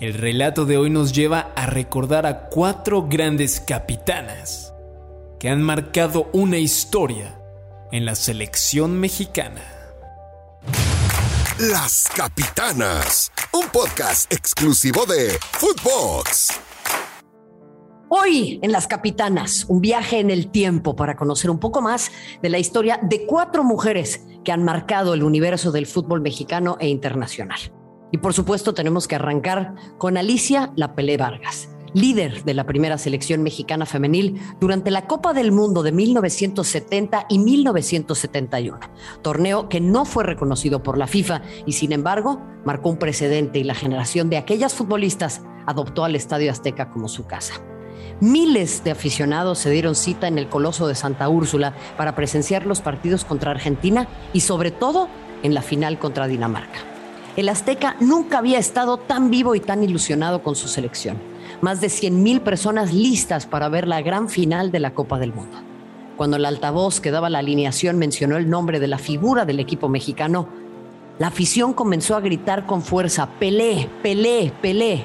El relato de hoy nos lleva a recordar a cuatro grandes capitanas que han marcado una historia en la selección mexicana. Las Capitanas, un podcast exclusivo de Footbox. Hoy en Las Capitanas, un viaje en el tiempo para conocer un poco más de la historia de cuatro mujeres que han marcado el universo del fútbol mexicano e internacional. Y por supuesto tenemos que arrancar con Alicia La Pelé Vargas, líder de la primera selección mexicana femenil durante la Copa del Mundo de 1970 y 1971, torneo que no fue reconocido por la FIFA y sin embargo marcó un precedente y la generación de aquellas futbolistas adoptó al Estadio Azteca como su casa. Miles de aficionados se dieron cita en el Coloso de Santa Úrsula para presenciar los partidos contra Argentina y sobre todo en la final contra Dinamarca. El Azteca nunca había estado tan vivo y tan ilusionado con su selección. Más de 100.000 personas listas para ver la gran final de la Copa del Mundo. Cuando el altavoz que daba la alineación mencionó el nombre de la figura del equipo mexicano, la afición comenzó a gritar con fuerza, Pelé, Pelé, Pelé.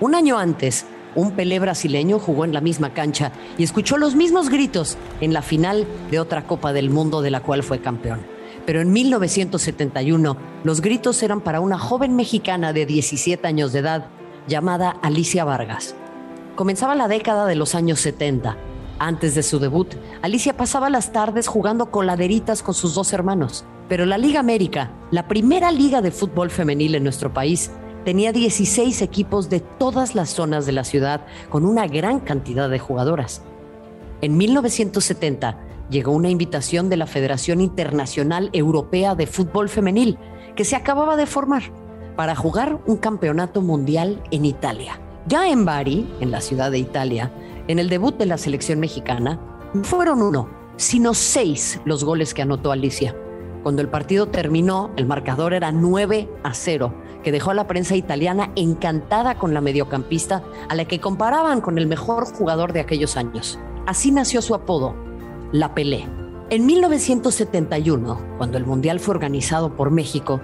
Un año antes, un Pelé brasileño jugó en la misma cancha y escuchó los mismos gritos en la final de otra Copa del Mundo de la cual fue campeón. Pero en 1971 los gritos eran para una joven mexicana de 17 años de edad llamada Alicia Vargas. Comenzaba la década de los años 70. Antes de su debut, Alicia pasaba las tardes jugando coladeritas con sus dos hermanos. Pero la Liga América, la primera liga de fútbol femenil en nuestro país, tenía 16 equipos de todas las zonas de la ciudad con una gran cantidad de jugadoras. En 1970 llegó una invitación de la Federación Internacional Europea de Fútbol Femenil, que se acababa de formar, para jugar un campeonato mundial en Italia. Ya en Bari, en la ciudad de Italia, en el debut de la selección mexicana, fueron uno, sino seis los goles que anotó Alicia. Cuando el partido terminó, el marcador era 9 a 0, que dejó a la prensa italiana encantada con la mediocampista a la que comparaban con el mejor jugador de aquellos años. Así nació su apodo, La Pelé. En 1971, cuando el Mundial fue organizado por México,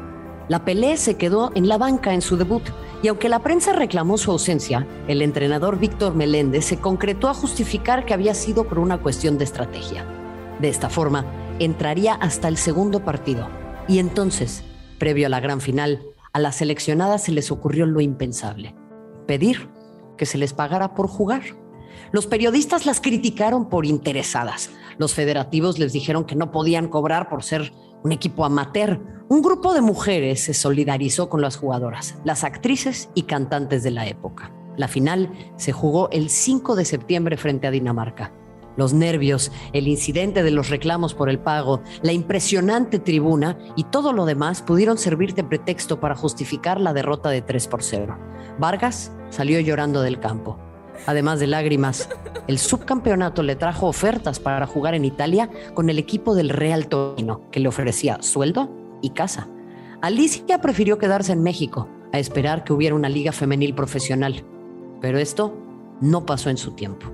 La Pelé se quedó en la banca en su debut y aunque la prensa reclamó su ausencia, el entrenador Víctor Meléndez se concretó a justificar que había sido por una cuestión de estrategia. De esta forma, entraría hasta el segundo partido. Y entonces, previo a la gran final, a las seleccionadas se les ocurrió lo impensable, pedir que se les pagara por jugar. Los periodistas las criticaron por interesadas. Los federativos les dijeron que no podían cobrar por ser un equipo amateur. Un grupo de mujeres se solidarizó con las jugadoras, las actrices y cantantes de la época. La final se jugó el 5 de septiembre frente a Dinamarca los nervios, el incidente de los reclamos por el pago, la impresionante tribuna y todo lo demás pudieron servir de pretexto para justificar la derrota de 3 por 0. Vargas salió llorando del campo. Además de lágrimas, el subcampeonato le trajo ofertas para jugar en Italia con el equipo del Real Torino, que le ofrecía sueldo y casa. Alicia prefirió quedarse en México a esperar que hubiera una liga femenil profesional. Pero esto no pasó en su tiempo.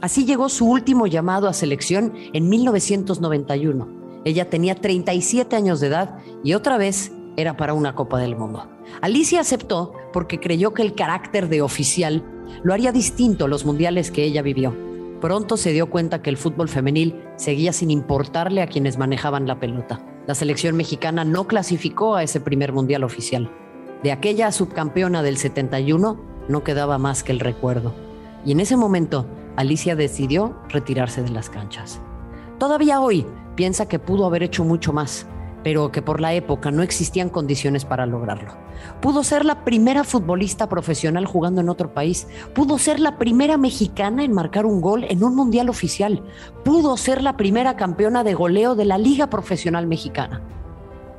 Así llegó su último llamado a selección en 1991. Ella tenía 37 años de edad y otra vez era para una Copa del Mundo. Alicia aceptó porque creyó que el carácter de oficial lo haría distinto a los mundiales que ella vivió. Pronto se dio cuenta que el fútbol femenil seguía sin importarle a quienes manejaban la pelota. La selección mexicana no clasificó a ese primer mundial oficial. De aquella subcampeona del 71 no quedaba más que el recuerdo. Y en ese momento Alicia decidió retirarse de las canchas. Todavía hoy piensa que pudo haber hecho mucho más, pero que por la época no existían condiciones para lograrlo. Pudo ser la primera futbolista profesional jugando en otro país, pudo ser la primera mexicana en marcar un gol en un mundial oficial, pudo ser la primera campeona de goleo de la Liga Profesional Mexicana.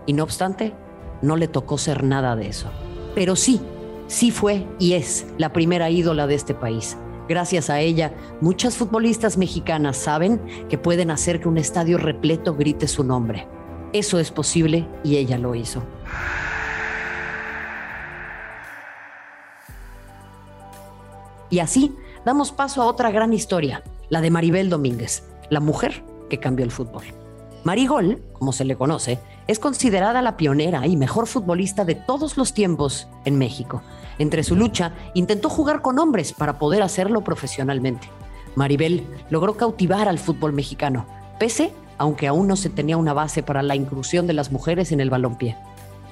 Y no obstante, no le tocó ser nada de eso. Pero sí, sí fue y es la primera ídola de este país Gracias a ella, muchas futbolistas mexicanas saben que pueden hacer que un estadio repleto grite su nombre. Eso es posible y ella lo hizo. Y así damos paso a otra gran historia, la de Maribel Domínguez, la mujer que cambió el fútbol. Marigol, como se le conoce, Es considerada la pionera y mejor futbolista de todos los tiempos en México. Entre su lucha, intentó jugar con hombres para poder hacerlo profesionalmente. Maribel logró cautivar al fútbol mexicano, pese aunque aún no se tenía una base para la inclusión de las mujeres en el balompié.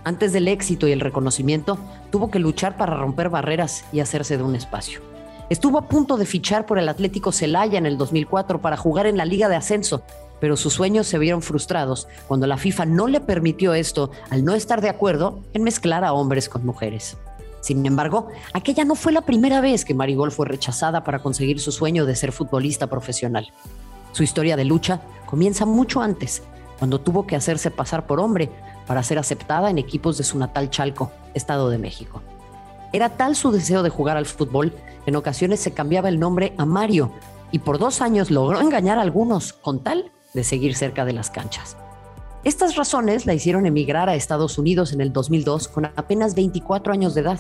Antes del éxito y el reconocimiento, tuvo que luchar para romper barreras y hacerse de un espacio. Estuvo a punto de fichar por el Atlético Celaya en el 2004 para jugar en la Liga de Ascenso, pero sus sueños se vieron frustrados cuando la FIFA no le permitió esto al no estar de acuerdo en mezclar a hombres con mujeres. Sin embargo, aquella no fue la primera vez que Marigol fue rechazada para conseguir su sueño de ser futbolista profesional. Su historia de lucha comienza mucho antes, cuando tuvo que hacerse pasar por hombre para ser aceptada en equipos de su natal Chalco, Estado de México. Era tal su deseo de jugar al fútbol en ocasiones se cambiaba el nombre a Mario y por dos años logró engañar a algunos con tal de seguir cerca de las canchas. Estas razones la hicieron emigrar a Estados Unidos en el 2002 con apenas 24 años de edad.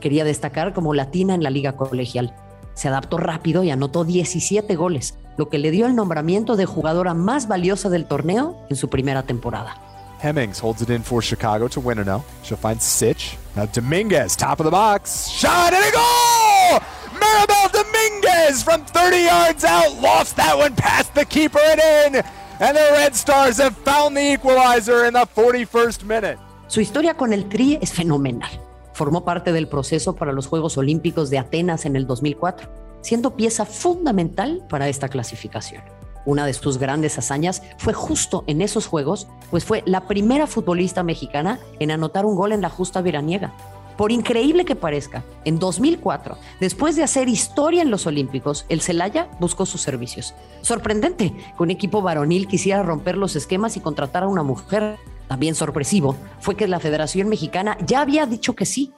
Quería destacar como latina en la liga colegial. Se adaptó rápido y anotó 17 goles, lo que le dio el nombramiento de jugadora más valiosa del torneo en su primera temporada. Hemmings holds it in for Chicago to win now. She'll find Sitch. Now Dominguez, top of the box. Shot and a goal! Maribel Dominguez from 30 yards out lost that one past the keeper and in. And the Red Stars have found the equalizer in the 41st minute. Su historia con el Tri es fenomenal. Formó parte del proceso para los Juegos Olímpicos de Atenas en el 2004, siendo pieza fundamental para esta clasificación. Una de sus grandes hazañas fue justo en esos Juegos, pues fue la primera futbolista mexicana en anotar un gol en la justa veraniega. Por increíble que parezca, en 2004, después de hacer historia en los Olímpicos, el Celaya buscó sus servicios. Sorprendente que un equipo varonil quisiera romper los esquemas y contratar a una mujer también sorpresivo fue que la Federación Mexicana ya había dicho que sí.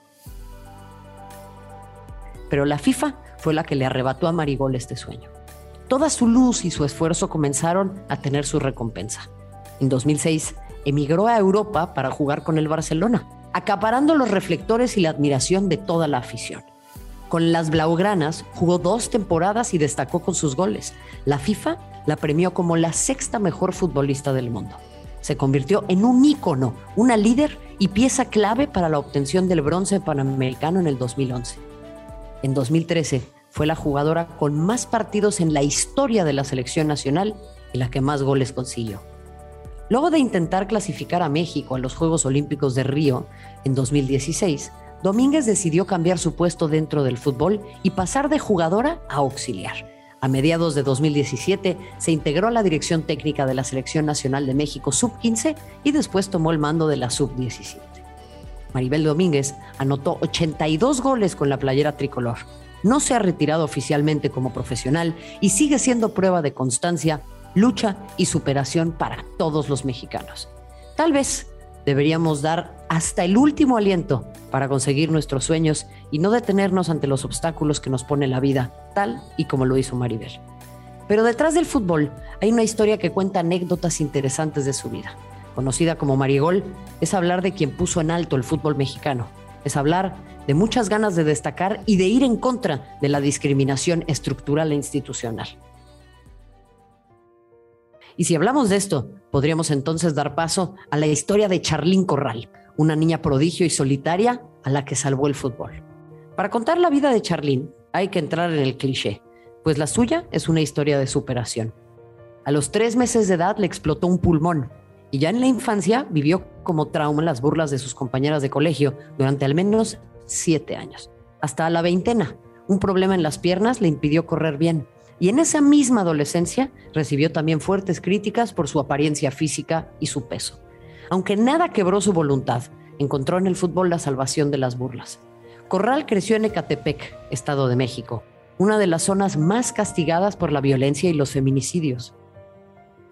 Pero la FIFA fue la que le arrebató a Marigol este sueño. Toda su luz y su esfuerzo comenzaron a tener su recompensa. En 2006 emigró a Europa para jugar con el Barcelona, acaparando los reflectores y la admiración de toda la afición. Con las Blaugranas jugó dos temporadas y destacó con sus goles. La FIFA la premió como la sexta mejor futbolista del mundo se convirtió en un ícono, una líder y pieza clave para la obtención del bronce panamericano en el 2011. En 2013 fue la jugadora con más partidos en la historia de la selección nacional y la que más goles consiguió. Luego de intentar clasificar a México a los Juegos Olímpicos de Río en 2016, Domínguez decidió cambiar su puesto dentro del fútbol y pasar de jugadora a auxiliar a mediados de 2017 se integró a la dirección técnica de la Selección Nacional de México Sub-15 y después tomó el mando de la Sub-17. Maribel Domínguez anotó 82 goles con la playera tricolor. No se ha retirado oficialmente como profesional y sigue siendo prueba de constancia, lucha y superación para todos los mexicanos. Tal vez deberíamos dar hasta el último aliento para conseguir nuestros sueños y no detenernos ante los obstáculos que nos pone la vida, tal y como lo hizo Maribel. Pero detrás del fútbol hay una historia que cuenta anécdotas interesantes de su vida. Conocida como Marigol, es hablar de quien puso en alto el fútbol mexicano. Es hablar de muchas ganas de destacar y de ir en contra de la discriminación estructural e institucional. Y si hablamos de esto, podríamos entonces dar paso a la historia de Charlín Corral, una niña prodigio y solitaria a la que salvó el fútbol. Para contar la vida de Charlín hay que entrar en el cliché, pues la suya es una historia de superación. A los tres meses de edad le explotó un pulmón y ya en la infancia vivió como trauma las burlas de sus compañeras de colegio durante al menos siete años. Hasta la veintena, un problema en las piernas le impidió correr bien y en esa misma adolescencia recibió también fuertes críticas por su apariencia física y su peso. Aunque nada quebró su voluntad, encontró en el fútbol la salvación de las burlas. Corral creció en Ecatepec, Estado de México, una de las zonas más castigadas por la violencia y los feminicidios.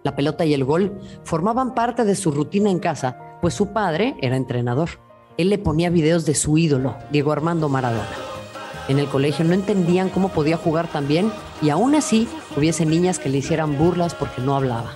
La pelota y el gol formaban parte de su rutina en casa, pues su padre era entrenador. Él le ponía videos de su ídolo, Diego Armando Maradona. En el colegio no entendían cómo podía jugar tan bien y aún así hubiese niñas que le hicieran burlas porque no hablaba.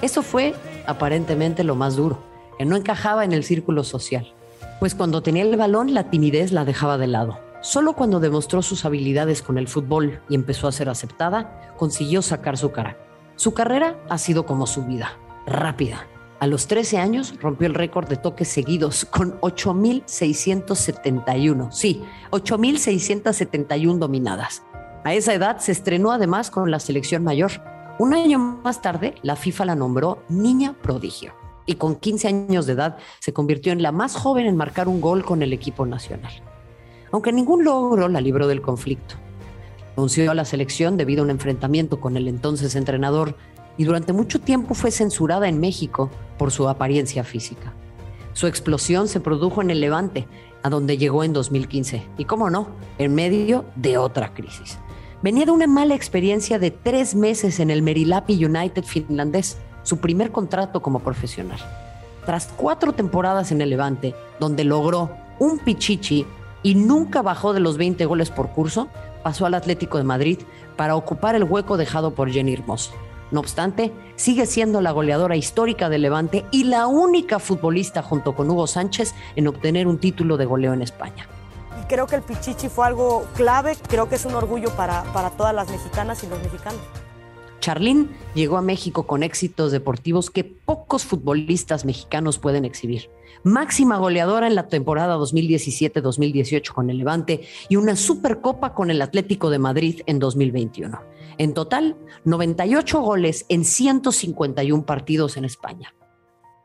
Eso fue aparentemente lo más duro, que no encajaba en el círculo social, pues cuando tenía el balón la timidez la dejaba de lado. Solo cuando demostró sus habilidades con el fútbol y empezó a ser aceptada, consiguió sacar su cara. Su carrera ha sido como su vida, rápida, A los 13 años rompió el récord de toques seguidos con 8.671. Sí, 8.671 dominadas. A esa edad se estrenó además con la selección mayor. Un año más tarde, la FIFA la nombró Niña Prodigio y con 15 años de edad se convirtió en la más joven en marcar un gol con el equipo nacional. Aunque ningún logro la libró del conflicto. Renunció a la selección debido a un enfrentamiento con el entonces entrenador y durante mucho tiempo fue censurada en México por su apariencia física. Su explosión se produjo en el Levante, a donde llegó en 2015, y cómo no, en medio de otra crisis. Venía de una mala experiencia de tres meses en el Merilapi United finlandés, su primer contrato como profesional. Tras cuatro temporadas en el Levante, donde logró un pichichi y nunca bajó de los 20 goles por curso, pasó al Atlético de Madrid para ocupar el hueco dejado por Jenny Hermoso. No obstante, sigue siendo la goleadora histórica del Levante y la única futbolista junto con Hugo Sánchez en obtener un título de goleo en España creo que el Pichichi fue algo clave, creo que es un orgullo para, para todas las mexicanas y los mexicanos. Charlín llegó a México con éxitos deportivos que pocos futbolistas mexicanos pueden exhibir. Máxima goleadora en la temporada 2017-2018 con el Levante y una Supercopa con el Atlético de Madrid en 2021. En total, 98 goles en 151 partidos en España.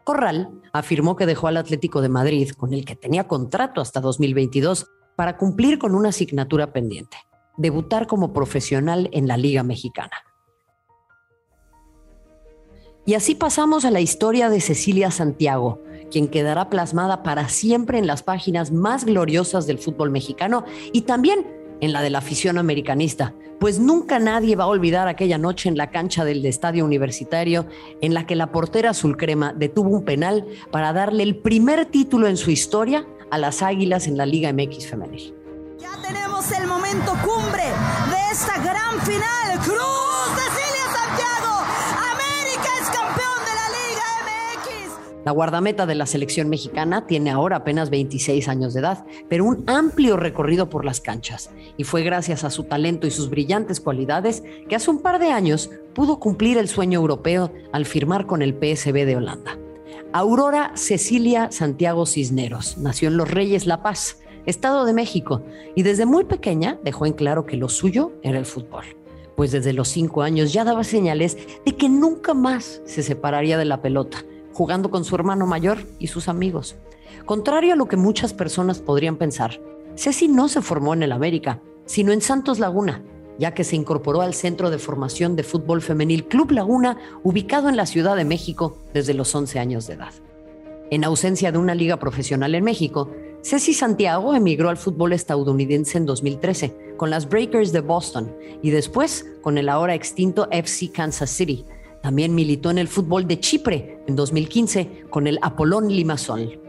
Corral afirmó que dejó al Atlético de Madrid, con el que tenía contrato hasta 2022, para cumplir con una asignatura pendiente, debutar como profesional en la Liga Mexicana. Y así pasamos a la historia de Cecilia Santiago, quien quedará plasmada para siempre en las páginas más gloriosas del fútbol mexicano y también en la de la afición americanista, pues nunca nadie va a olvidar aquella noche en la cancha del estadio universitario en la que la portera azul crema detuvo un penal para darle el primer título en su historia a las Águilas en la Liga MX femenil. Ya tenemos el momento cumbre de esta gran final. Cruz La guardameta de la selección mexicana tiene ahora apenas 26 años de edad, pero un amplio recorrido por las canchas. Y fue gracias a su talento y sus brillantes cualidades que hace un par de años pudo cumplir el sueño europeo al firmar con el PSB de Holanda. Aurora Cecilia Santiago Cisneros nació en Los Reyes La Paz, Estado de México, y desde muy pequeña dejó en claro que lo suyo era el fútbol, pues desde los cinco años ya daba señales de que nunca más se separaría de la pelota, jugando con su hermano mayor y sus amigos. Contrario a lo que muchas personas podrían pensar, Ceci no se formó en el América, sino en Santos Laguna, ya que se incorporó al Centro de Formación de Fútbol Femenil Club Laguna, ubicado en la Ciudad de México desde los 11 años de edad. En ausencia de una liga profesional en México, Ceci Santiago emigró al fútbol estadounidense en 2013 con las Breakers de Boston y después con el ahora extinto FC Kansas City. También militó en el fútbol de Chipre en 2015 con el Apolón Limassol.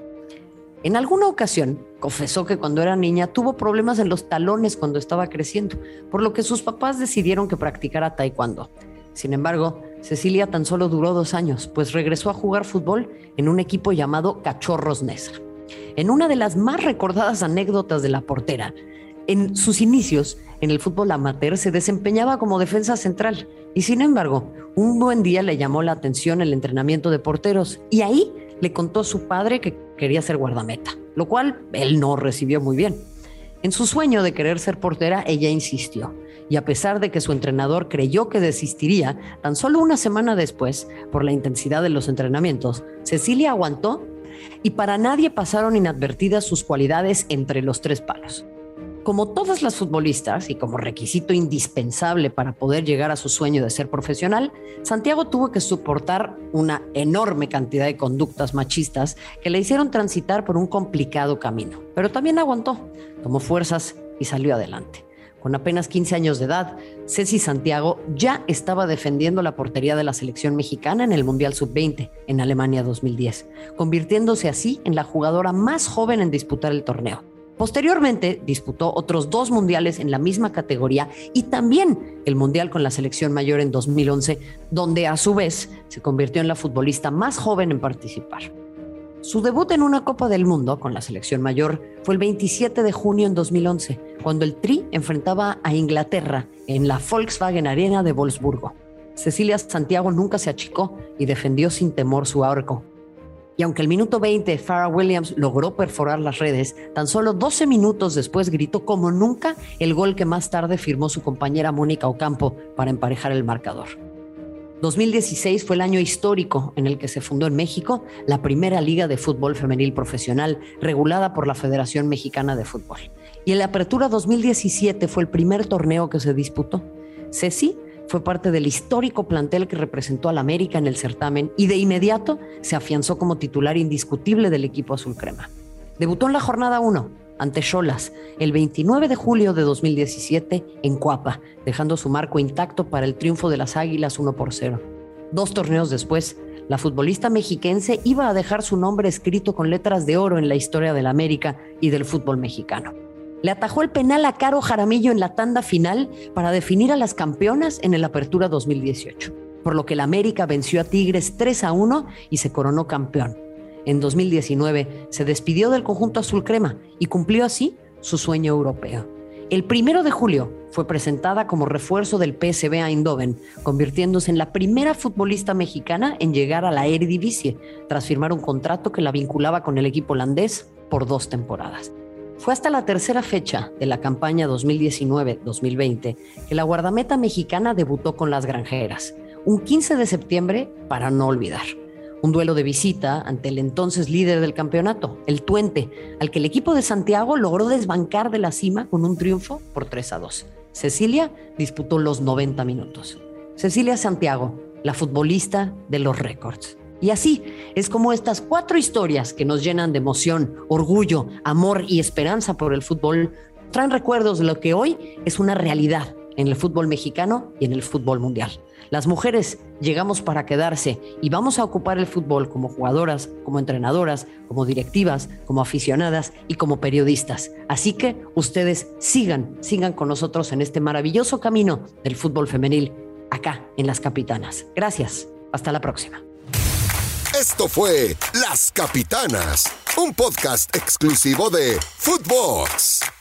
En alguna ocasión confesó que cuando era niña tuvo problemas en los talones cuando estaba creciendo, por lo que sus papás decidieron que practicara taekwondo. Sin embargo, Cecilia tan solo duró dos años, pues regresó a jugar fútbol en un equipo llamado Cachorros Nesa. En una de las más recordadas anécdotas de la portera, en sus inicios en el fútbol amateur se desempeñaba como defensa central y sin embargo, un buen día le llamó la atención el entrenamiento de porteros y ahí le contó a su padre que quería ser guardameta, lo cual él no recibió muy bien. En su sueño de querer ser portera, ella insistió, y a pesar de que su entrenador creyó que desistiría, tan solo una semana después, por la intensidad de los entrenamientos, Cecilia aguantó y para nadie pasaron inadvertidas sus cualidades entre los tres palos. Como todas las futbolistas y como requisito indispensable para poder llegar a su sueño de ser profesional, Santiago tuvo que soportar una enorme cantidad de conductas machistas que le hicieron transitar por un complicado camino. Pero también aguantó, tomó fuerzas y salió adelante. Con apenas 15 años de edad, Ceci Santiago ya estaba defendiendo la portería de la selección mexicana en el Mundial Sub-20 en Alemania 2010, convirtiéndose así en la jugadora más joven en disputar el torneo. Posteriormente disputó otros dos mundiales en la misma categoría y también el mundial con la selección mayor en 2011, donde a su vez se convirtió en la futbolista más joven en participar. Su debut en una Copa del Mundo con la selección mayor fue el 27 de junio en 2011, cuando el Tri enfrentaba a Inglaterra en la Volkswagen Arena de Wolfsburgo. Cecilia Santiago nunca se achicó y defendió sin temor su arco Y aunque el minuto 20 Farah Williams logró perforar las redes, tan solo 12 minutos después gritó como nunca el gol que más tarde firmó su compañera Mónica Ocampo para emparejar el marcador. 2016 fue el año histórico en el que se fundó en México la primera liga de fútbol femenil profesional regulada por la Federación Mexicana de Fútbol. Y en la apertura 2017 fue el primer torneo que se disputó. Ceci fue parte del histórico plantel que representó al América en el certamen y de inmediato se afianzó como titular indiscutible del equipo azul crema. Debutó en la jornada 1 ante Cholas el 29 de julio de 2017 en Cuapa, dejando su marco intacto para el triunfo de las Águilas 1 por 0. Dos torneos después, la futbolista mexiquense iba a dejar su nombre escrito con letras de oro en la historia del América y del fútbol mexicano le atajó el penal a Caro Jaramillo en la tanda final para definir a las campeonas en el Apertura 2018, por lo que el América venció a Tigres 3 a 1 y se coronó campeón. En 2019 se despidió del conjunto azul crema y cumplió así su sueño europeo. El primero de julio fue presentada como refuerzo del PSV Eindhoven, convirtiéndose en la primera futbolista mexicana en llegar a la Eredivisie, tras firmar un contrato que la vinculaba con el equipo holandés por dos temporadas. Fue hasta la tercera fecha de la campaña 2019-2020 que la guardameta mexicana debutó con las granjeras, un 15 de septiembre para no olvidar. Un duelo de visita ante el entonces líder del campeonato, el Tuente, al que el equipo de Santiago logró desbancar de la cima con un triunfo por 3 a 2. Cecilia disputó los 90 minutos. Cecilia Santiago, la futbolista de los récords. Y así es como estas cuatro historias que nos llenan de emoción, orgullo, amor y esperanza por el fútbol traen recuerdos de lo que hoy es una realidad en el fútbol mexicano y en el fútbol mundial. Las mujeres llegamos para quedarse y vamos a ocupar el fútbol como jugadoras, como entrenadoras, como directivas, como aficionadas y como periodistas. Así que ustedes sigan, sigan con nosotros en este maravilloso camino del fútbol femenil acá en Las Capitanas. Gracias. Hasta la próxima. Esto fue Las Capitanas, un podcast exclusivo de Footbox.